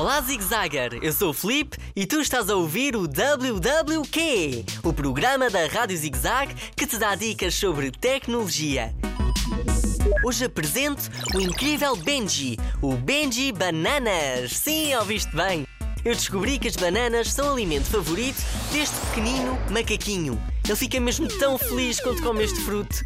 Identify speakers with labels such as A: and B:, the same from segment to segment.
A: Olá, Zigzagger! Eu sou o Felipe e tu estás a ouvir o WWQ, o programa da Rádio Zigzag que te dá dicas sobre tecnologia. Hoje apresento o incrível Benji, o Benji Bananas. Sim, ouviste bem? Eu descobri que as bananas são o alimento favorito deste pequenino macaquinho. Ele fica mesmo tão feliz quando come este fruto.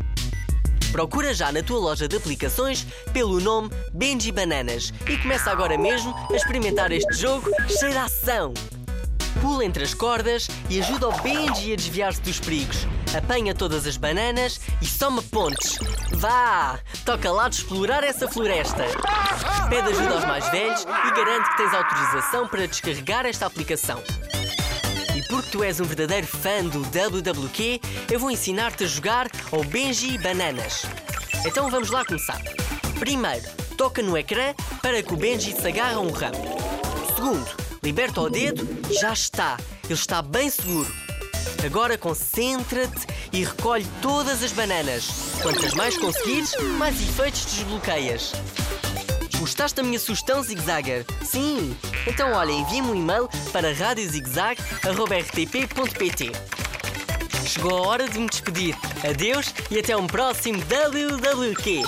A: Procura já na tua loja de aplicações pelo nome Benji Bananas e começa agora mesmo a experimentar este jogo cheio de ação. Pula entre as cordas e ajuda o Benji a desviar-se dos perigos. Apanha todas as bananas e soma pontes. Vá! Toca lá de explorar essa floresta. Pede ajuda aos mais velhos e garante que tens autorização para descarregar esta aplicação. E porque tu és um verdadeiro fã do WWQ, eu vou ensinar-te a jogar ao Benji Bananas. Então vamos lá começar. Primeiro, toca no ecrã para que o Benji se agarre a um ramo. Segundo, liberta o dedo, já está. Ele está bem seguro. Agora concentra-te e recolhe todas as bananas. Quantas mais conseguires, mais efeitos desbloqueias. Gostaste da minha sugestão, Zigzagger? Sim! Então olha, envia-me um e-mail para radiozigzag.rtp.pt Chegou a hora de me despedir. Adeus e até um próximo WWQ.